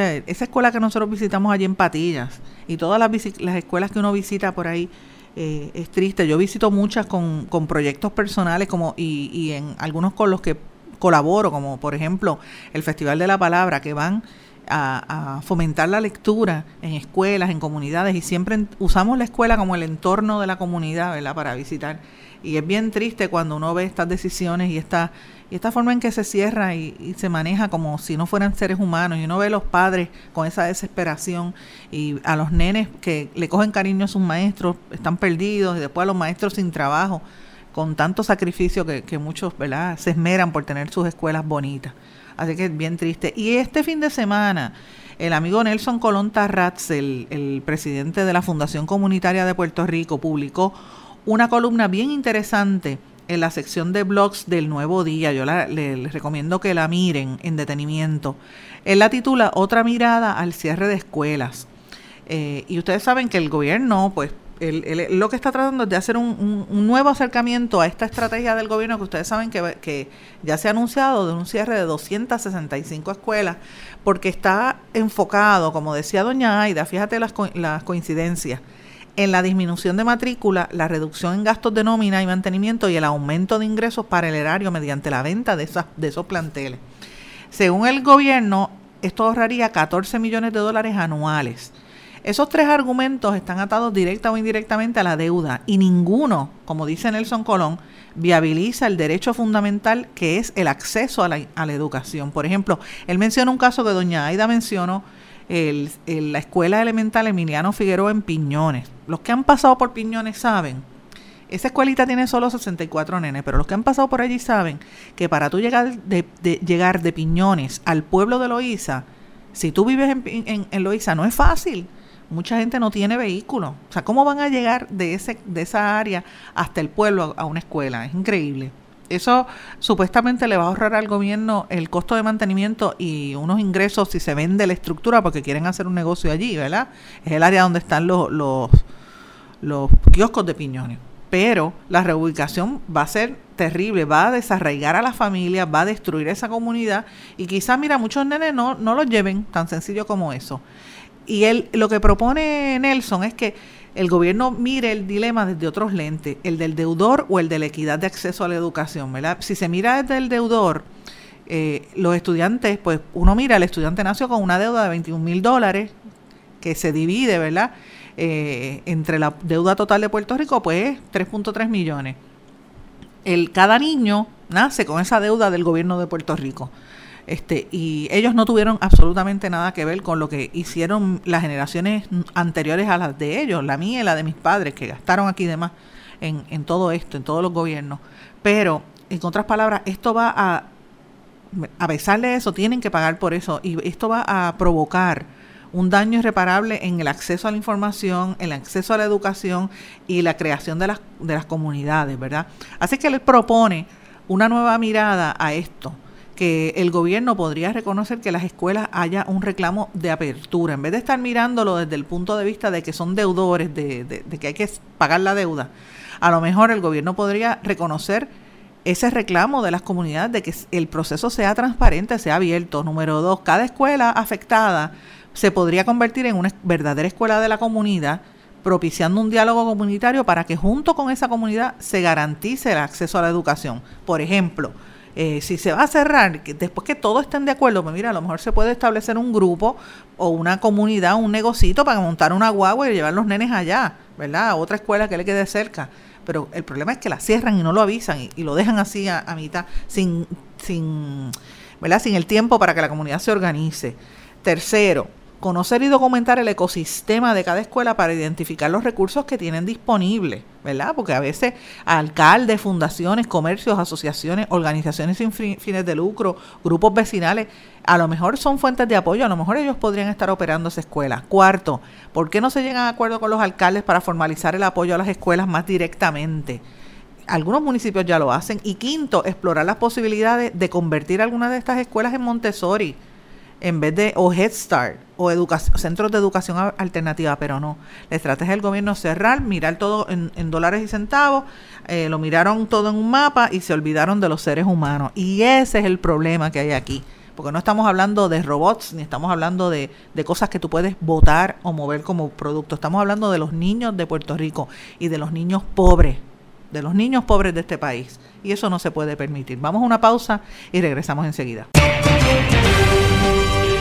esa escuela que nosotros visitamos allí en Patillas y todas las, las escuelas que uno visita por ahí eh, es triste. Yo visito muchas con, con proyectos personales como y, y en algunos con los que colaboro, como por ejemplo el Festival de la Palabra, que van a, a, fomentar la lectura en escuelas, en comunidades, y siempre usamos la escuela como el entorno de la comunidad, ¿verdad?, para visitar. Y es bien triste cuando uno ve estas decisiones y esta y esta forma en que se cierra y, se maneja como si no fueran seres humanos y uno ve a los padres con esa desesperación y a los nenes que le cogen cariño a sus maestros, están perdidos y después a los maestros sin trabajo, con tanto sacrificio que, muchos ¿verdad? se esmeran por tener sus escuelas bonitas. Así que es bien triste. Y este fin de semana, el amigo Nelson Colón Tarratz, el, el presidente de la Fundación Comunitaria de Puerto Rico, publicó una columna bien interesante en la sección de blogs del Nuevo Día. Yo les recomiendo que la miren en detenimiento. Él la titula Otra mirada al cierre de escuelas. Eh, y ustedes saben que el gobierno, pues, lo que está tratando es de hacer un, nuevo acercamiento a esta estrategia del gobierno que ustedes saben que, que ya se ha anunciado de un cierre de 265 escuelas, porque está enfocado, como decía doña Aida, fíjate las, las coincidencias, en la disminución de matrícula, la reducción en gastos de nómina y mantenimiento y el aumento de ingresos para el erario mediante la venta de, esas, de esos planteles. Según el gobierno, esto ahorraría 14 millones de dólares anuales. Esos tres argumentos están atados directa o indirectamente a la deuda y ninguno, como dice Nelson Colón, viabiliza el derecho fundamental que es el acceso a la, a la educación. Por ejemplo, él menciona un caso que doña Aida mencionó el, la escuela elemental Emiliano Figueroa en Piñones. Los que han pasado por Piñones saben, esa escuelita tiene solo 64 nenes, pero los que han pasado por allí saben que para tú llegar de, llegar de Piñones al pueblo de Loíza, si tú vives en, en, en Loíza, no es fácil. Mucha gente no tiene vehículo. O sea, ¿cómo van a llegar de, ese, de esa área hasta el pueblo a una escuela? Es increíble. Eso supuestamente le va a ahorrar al gobierno el costo de mantenimiento y unos ingresos si se vende la estructura porque quieren hacer un negocio allí, ¿verdad? Es el área donde están los, los, kioscos de piñones. Pero la reubicación va a ser terrible, va a desarraigar a las familias, va a destruir esa comunidad y quizás, mira, muchos nenes no, no los lleven tan sencillo como eso. Y él, lo que propone Nelson es que el gobierno mire el dilema desde otros lentes, el del deudor o el de la equidad de acceso a la educación, ¿verdad? Si se mira desde el deudor, eh, los estudiantes, pues uno mira, el estudiante nació con una deuda de 21 mil dólares que se divide, ¿verdad? Eh, entre la deuda total de Puerto Rico, pues 3.3 millones. El, cada niño nace con esa deuda del gobierno de Puerto Rico. Este, y ellos no tuvieron absolutamente nada que ver con lo que hicieron las generaciones anteriores a las de ellos, la mía y la de mis padres, que gastaron aquí de más en, en todo esto, en todos los gobiernos. Pero, en otras palabras, esto va a, a pesar de eso, tienen que pagar por eso, y esto va a provocar un daño irreparable en el acceso a la información, el acceso a la educación y la creación de las, de las comunidades, ¿verdad? Así que les propone una nueva mirada a esto que el gobierno podría reconocer que las escuelas haya un reclamo de apertura, en vez de estar mirándolo desde el punto de vista de que son deudores, de, que hay que pagar la deuda. A lo mejor el gobierno podría reconocer ese reclamo de las comunidades de que el proceso sea transparente, sea abierto. Número dos, cada escuela afectada se podría convertir en una verdadera escuela de la comunidad, propiciando un diálogo comunitario para que junto con esa comunidad se garantice el acceso a la educación. Por ejemplo, eh, si se va a cerrar, después que todos estén de acuerdo, pues mira, a lo mejor se puede establecer un grupo o una comunidad, un negocito para montar una guagua y llevar los nenes allá, ¿verdad? A otra escuela que le quede cerca. Pero el problema es que la cierran y no lo avisan y, lo dejan así a, mitad, sin, sin, ¿verdad? sin el tiempo para que la comunidad se organice. Tercero, conocer y documentar el ecosistema de cada escuela para identificar los recursos que tienen disponibles, ¿verdad? Porque a veces alcaldes, fundaciones, comercios, asociaciones, organizaciones sin fines de lucro, grupos vecinales, a lo mejor son fuentes de apoyo, a lo mejor ellos podrían estar operando esa escuela. Cuarto, ¿por qué no se llegan a acuerdo con los alcaldes para formalizar el apoyo a las escuelas más directamente? Algunos municipios ya lo hacen. Y quinto, explorar las posibilidades de convertir algunas de estas escuelas en Montessori en vez de o Head Start o centros de educación alternativa, pero no. La estrategia del gobierno es cerrar, mirar todo en, dólares y centavos, eh, lo miraron todo en un mapa y se olvidaron de los seres humanos. Y ese es el problema que hay aquí. Porque no estamos hablando de robots, ni estamos hablando de, de cosas que tú puedes votar o mover como producto. Estamos hablando de los niños de Puerto Rico y de los niños pobres, de los niños pobres de este país. Y eso no se puede permitir. Vamos a una pausa y regresamos enseguida.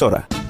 emisora.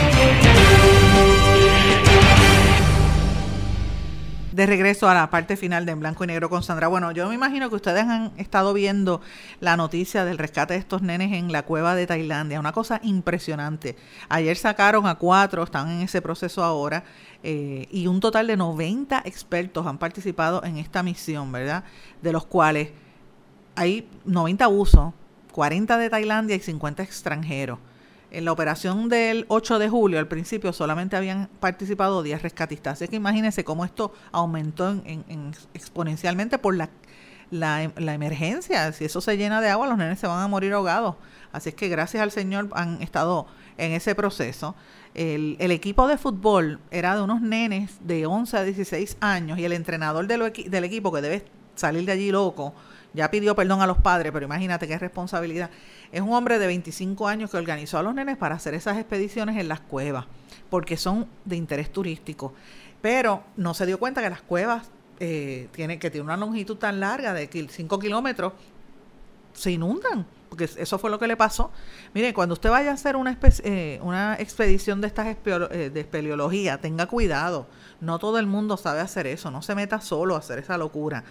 De regreso a la parte final de En Blanco y Negro con Sandra. Bueno, yo me imagino que ustedes han estado viendo la noticia del rescate de estos nenes en la cueva de Tailandia. Una cosa impresionante. Ayer sacaron a cuatro, están en ese proceso ahora, eh, y un total de 90 expertos han participado en esta misión, ¿verdad? De los cuales hay 90 usos, 40 de Tailandia y 50 extranjeros. En la operación del 8 de julio, al principio, solamente habían participado 10 rescatistas. Así que imagínense cómo esto aumentó en, exponencialmente por la, emergencia. Si eso se llena de agua, los nenes se van a morir ahogados. Así es que gracias al Señor han estado en ese proceso. El, el, equipo de fútbol era de unos nenes de 11 a 16 años y el entrenador del equipo, que debe salir de allí loco, ya pidió perdón a los padres, pero imagínate qué responsabilidad. Es un hombre de 25 años que organizó a los nenes para hacer esas expediciones en las cuevas, porque son de interés turístico. Pero no se dio cuenta que las cuevas eh, tienen, que tienen una longitud tan larga de 5 kilómetros, se inundan, porque eso fue lo que le pasó. Mire, cuando usted vaya a hacer una, eh, una expedición de estas eh, de espeleología, tenga cuidado. No todo el mundo sabe hacer eso, no se meta solo a hacer esa locura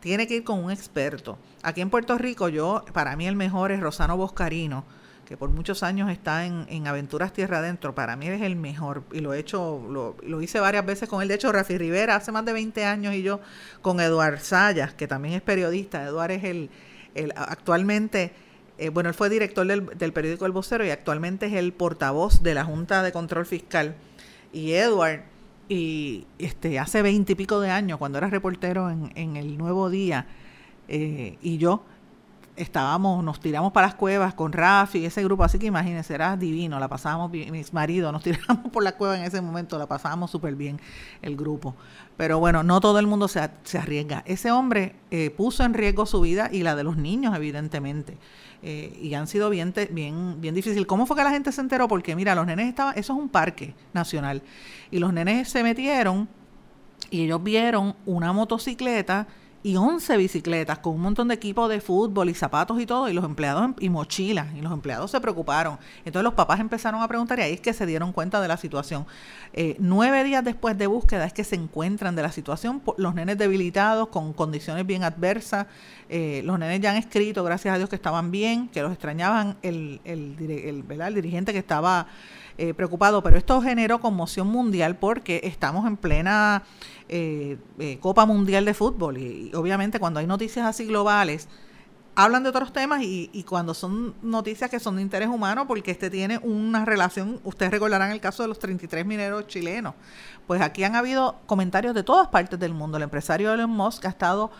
tiene que ir con un experto. Aquí en Puerto Rico, yo, para mí el mejor es Rosano Boscarino, que por muchos años está en, Aventuras Tierra Adentro. Para mí es el mejor y lo he hecho, lo, hice varias veces con él. De hecho, Rafi Rivera hace más de 20 años y yo con Eduard Sayas, que también es periodista. Eduard es el, el actualmente, eh, bueno, él fue director del, del periódico El Vocero y actualmente es el portavoz de la Junta de Control Fiscal. Y Eduard y este, hace veinte y pico de años, cuando era reportero en, en el Nuevo Día, eh, y yo estábamos, nos tiramos para las cuevas con Rafi y ese grupo, así que imagínense, era divino, la pasábamos bien, mis maridos, nos *laughs* tiramos por la cueva en ese momento, la pasábamos súper bien el grupo. Pero bueno, no todo el mundo se, se arriesga. Ese hombre eh, puso en riesgo su vida y la de los niños, evidentemente. Eh, y han sido bien, bien, bien difícil. ¿Cómo fue que la gente se enteró? Porque mira, los nenes estaban, eso es un parque nacional, y los nenes se metieron y ellos vieron una motocicleta y 11 bicicletas con un montón de equipos de fútbol y zapatos y todo, y los empleados em, y mochilas, y los empleados se preocuparon. Entonces los papás empezaron a preguntar y ahí es que se dieron cuenta de la situación. Eh, nueve días después de búsqueda es que se encuentran de la situación, los nenes debilitados, con condiciones bien adversas, eh, los nenes ya han escrito, gracias a Dios que estaban bien, que los extrañaban el, el, el dirigente que estaba eh, preocupado, pero esto generó conmoción mundial porque estamos en plena eh, eh, Copa Mundial de Fútbol y, obviamente cuando hay noticias así globales hablan de otros temas y, y, cuando son noticias que son de interés humano, porque este tiene una relación, ustedes recordarán el caso de los 33 mineros chilenos, pues aquí han habido comentarios de todas partes del mundo. El empresario Elon Musk ha estado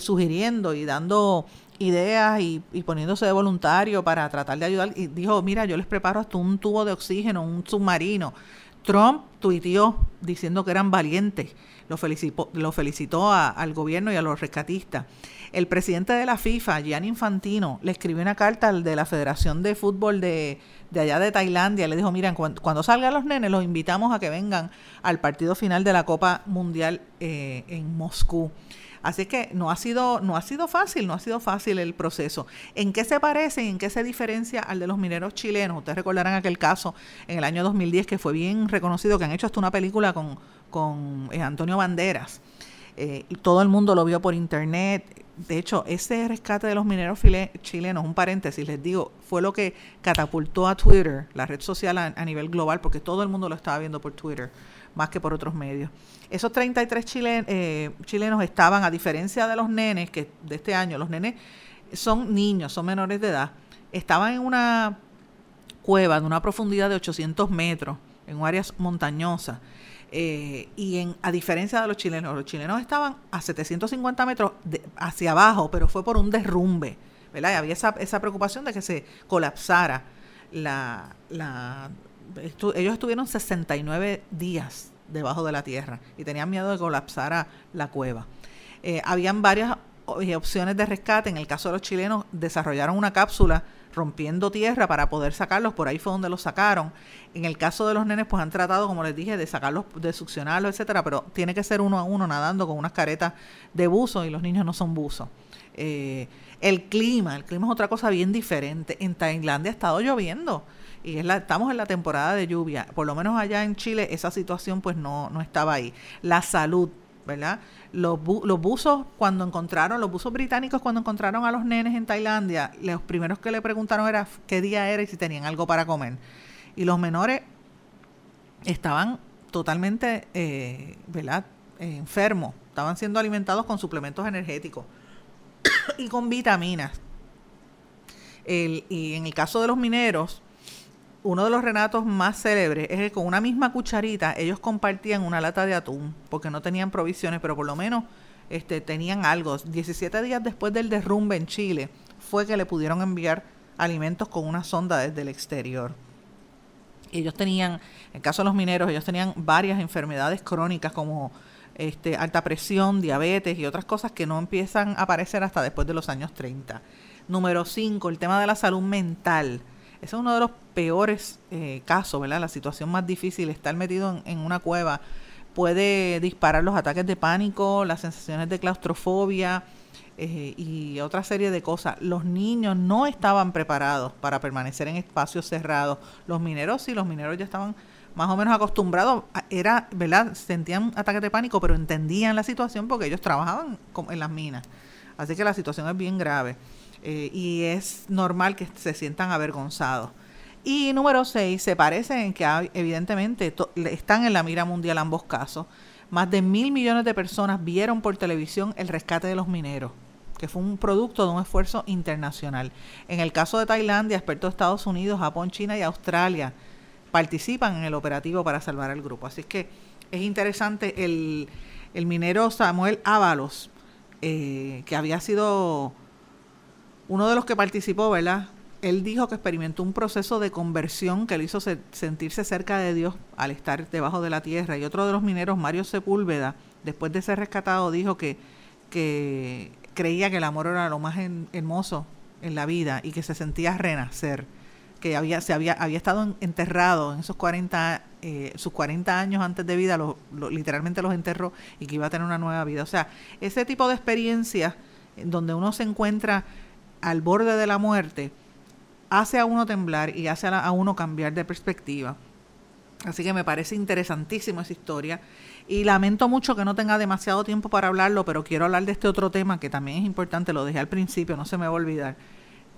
sugiriendo y dando ideas y, poniéndose de voluntario para tratar de ayudar. Y dijo, mira, yo les preparo hasta un tubo de oxígeno, un submarino. Trump tuiteó diciendo que eran valientes. Lo felicitó, lo felicitó al gobierno y a los rescatistas. El presidente de la FIFA, Gianni Infantino, le escribió una carta al de la Federación de Fútbol de, allá de Tailandia. Le dijo, miren, cuando, salgan los nenes, los invitamos a que vengan al partido final de la Copa Mundial eh, en Moscú. Así que no ha sido, no ha sido fácil, no ha sido fácil el proceso. ¿En qué se parece y en qué se diferencia al de los mineros chilenos? Ustedes recordarán aquel caso en el año 2010 que fue bien reconocido, que han hecho hasta una película con, con eh, Antonio Banderas. Eh, todo el mundo lo vio por internet. De hecho, ese rescate de los mineros chilenos, un paréntesis, les digo, fue lo que catapultó a Twitter, la red social a, a nivel global, porque todo el mundo lo estaba viendo por Twitter, más que por otros medios. Esos 33 chilen, eh, chilenos estaban, a diferencia de los nenes que de este año, los nenes son niños, son menores de edad, estaban en una cueva de una profundidad de 800 metros, en áreas montañosas. Eh, y en, a diferencia de los chilenos, los chilenos estaban a 750 metros hacia abajo, pero fue por un derrumbe, ¿verdad? Y había esa, esa preocupación de que se colapsara la... la ellos estuvieron 69 días debajo de la tierra y tenían miedo de colapsar la cueva. Eh, habían varias eh, opciones de rescate. En el caso de los chilenos, desarrollaron una cápsula rompiendo tierra para poder sacarlos. Por ahí fue donde los sacaron. En el caso de los nenes, pues han tratado, como les dije, de sacarlos, de succionarlos, etcétera, pero tiene que ser uno a uno nadando con unas caretas de buzo y los niños no son buzos. Eh, el clima, el clima es otra cosa bien diferente. En Tailandia ha estado lloviendo y es la, estamos en la temporada de lluvia. Por lo menos allá en Chile esa situación pues no, no estaba ahí. La salud, ¿verdad? Los, los buzos, cuando encontraron, los buzos británicos, cuando encontraron a los nenes en Tailandia, los primeros que le preguntaron era qué día era y si tenían algo para comer. Y los menores estaban totalmente, eh, ¿verdad? enfermos, estaban siendo alimentados con suplementos energéticos *coughs* y con vitaminas. y en el caso de los mineros, uno de los renatos más célebres es que con una misma cucharita ellos compartían una lata de atún, porque no tenían provisiones, pero por lo menos este, tenían algo. 17 días después del derrumbe en Chile fue que le pudieron enviar alimentos con una sonda desde el exterior. Ellos tenían, en caso de los mineros, ellos tenían varias enfermedades crónicas como este, alta presión, diabetes y otras cosas que no empiezan a aparecer hasta después de los años 30. Número 5, el tema de la salud mental. Ese es uno de los peores eh, casos, ¿verdad? La situación más difícil, estar metido en, una cueva puede disparar los ataques de pánico, las sensaciones de claustrofobia eh, y otra serie de cosas. Los niños no estaban preparados para permanecer en espacios cerrados. Los mineros sí, los mineros ya estaban más o menos acostumbrados, era, ¿verdad? Sentían ataques de pánico, pero entendían la situación porque ellos trabajaban en las minas. Así que la situación es bien grave eh, y es normal que se sientan avergonzados. Y número seis, se parece en que evidentemente están en la mira mundial ambos casos. Más de mil millones de personas vieron por televisión el rescate de los mineros, que fue un producto de un esfuerzo internacional. En el caso de Tailandia, expertos de Estados Unidos, Japón, China y Australia participan en el operativo para salvar al grupo. Así que es interesante el, el minero Samuel Ábalos, eh, que había sido uno de los que participó, ¿verdad? Él dijo que experimentó un proceso de conversión que le hizo sentirse cerca de Dios al estar debajo de la tierra. Y otro de los mineros, Mario Sepúlveda, después de ser rescatado, dijo que, que creía que el amor era lo más hermoso en la vida y que se sentía renacer que había, se había, había estado enterrado en esos 40, eh, sus 40 años antes de vida, lo, literalmente los enterró y que iba a tener una nueva vida. O sea, ese tipo de experiencias donde uno se encuentra al borde de la muerte, hace a uno temblar y hace a, uno cambiar de perspectiva. Así que me parece interesantísimo esa historia y lamento mucho que no tenga demasiado tiempo para hablarlo, pero quiero hablar de este otro tema que también es importante, lo dejé al principio, no se me va a olvidar,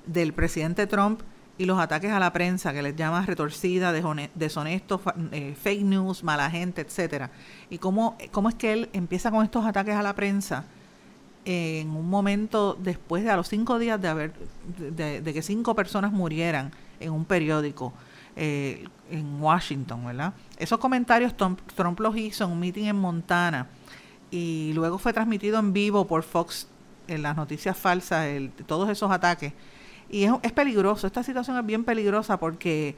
del presidente Trump y los ataques a la prensa que les llama retorcida, deshonesto, eh, fake news, mala gente, etcétera. Y cómo, cómo es que él empieza con estos ataques a la prensa en un momento después de a los cinco días de haber de, que cinco personas murieran en un periódico eh, en Washington, ¿verdad? Esos comentarios Trump, los hizo en un meeting en Montana y luego fue transmitido en vivo por Fox en las noticias falsas, el, todos esos ataques y es, es peligroso, esta situación es bien peligrosa porque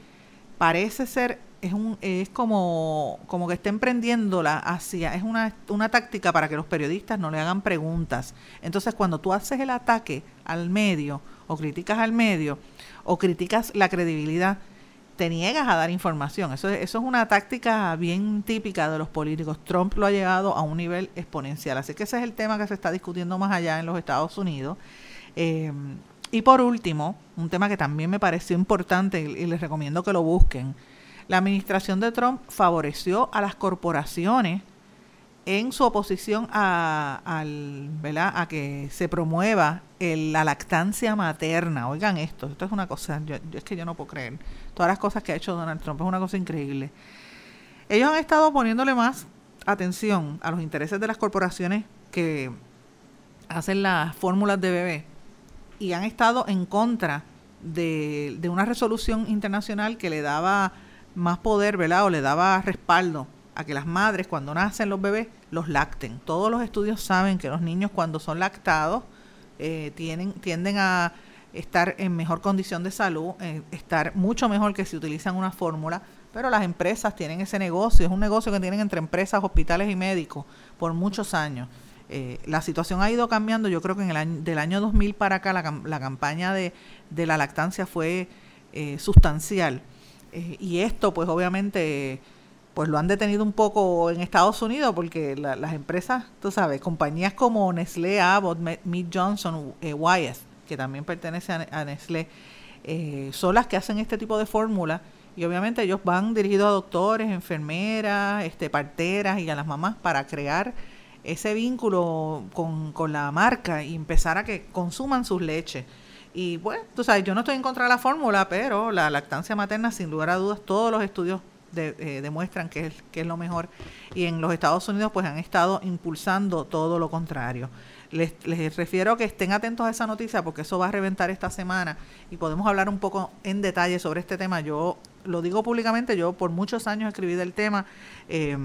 parece ser, es, un, es como, como que está emprendiéndola hacia, es una, una táctica para que los periodistas no le hagan preguntas. Entonces cuando tú haces el ataque al medio o criticas al medio o criticas la credibilidad, te niegas a dar información. Eso, eso es una táctica bien típica de los políticos. Trump lo ha llegado a un nivel exponencial. Así que ese es el tema que se está discutiendo más allá en los Estados Unidos. Eh, y por último, un tema que también me pareció importante y les recomiendo que lo busquen, la administración de Trump favoreció a las corporaciones en su oposición a, que se promueva la lactancia materna. Oigan esto, esto es una cosa, yo, es que yo no puedo creer. Todas las cosas que ha hecho Donald Trump es una cosa increíble. Ellos han estado poniéndole más atención a los intereses de las corporaciones que hacen las fórmulas de bebé y han estado en contra de, una resolución internacional que le daba más poder, ¿verdad? O le daba respaldo a que las madres cuando nacen los bebés los lacten. Todos los estudios saben que los niños cuando son lactados eh, tienen, tienden a estar en mejor condición de salud, eh, estar mucho mejor que si utilizan una fórmula, pero las empresas tienen ese negocio, es un negocio que tienen entre empresas, hospitales y médicos por muchos años. Eh, la situación ha ido cambiando. Yo creo que en el año, del año 2000 para acá la, la campaña de, de, la lactancia fue eh, sustancial. Eh, y esto, pues obviamente, pues lo han detenido un poco en Estados Unidos porque las empresas, tú sabes, compañías como Nestlé, Abbott, Mead Johnson, Wyeth, que también pertenece a, Nestlé, son las que hacen este tipo de fórmulas y obviamente ellos van dirigidos a doctores, enfermeras, este, parteras y a las mamás para crear ese vínculo con, con la marca y empezar a que consuman sus leches. Y bueno, tú sabes, yo no estoy en contra de la fórmula, pero la lactancia materna, sin lugar a dudas, todos los estudios eh, demuestran que es, que es lo mejor. Y en los Estados Unidos, pues han estado impulsando todo lo contrario. Les, les refiero que estén atentos a esa noticia porque eso va a reventar esta semana y podemos hablar un poco en detalle sobre este tema. Yo lo digo públicamente, yo por muchos años escribí del tema. Eh,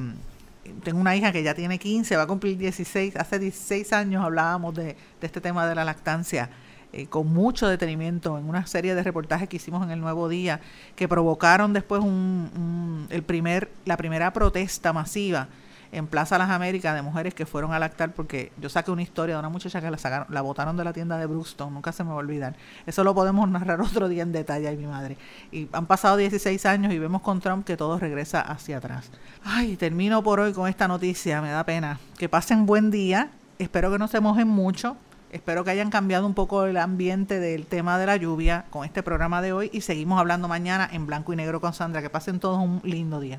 tengo una hija que ya tiene 15, va a cumplir 16. Hace 16 años hablábamos de, de este tema de la lactancia. Eh, con mucho detenimiento en una serie de reportajes que hicimos en el Nuevo Día que provocaron después un, el primer la primera protesta masiva en Plaza Las Américas de mujeres que fueron a lactar porque yo saqué una historia de una muchacha que la sacaron, la botaron de la tienda de Brookston, nunca se me va a olvidar. Eso lo podemos narrar *laughs* otro día en detalle, mi madre. Y han pasado 16 años y vemos con Trump que todo regresa hacia atrás. Ay, termino por hoy con esta noticia, me da pena. Que pasen buen día, espero que no se mojen mucho. Espero que hayan cambiado un poco el ambiente del tema de la lluvia con este programa de hoy y seguimos hablando mañana en blanco y negro con Sandra. Que pasen todos un lindo día.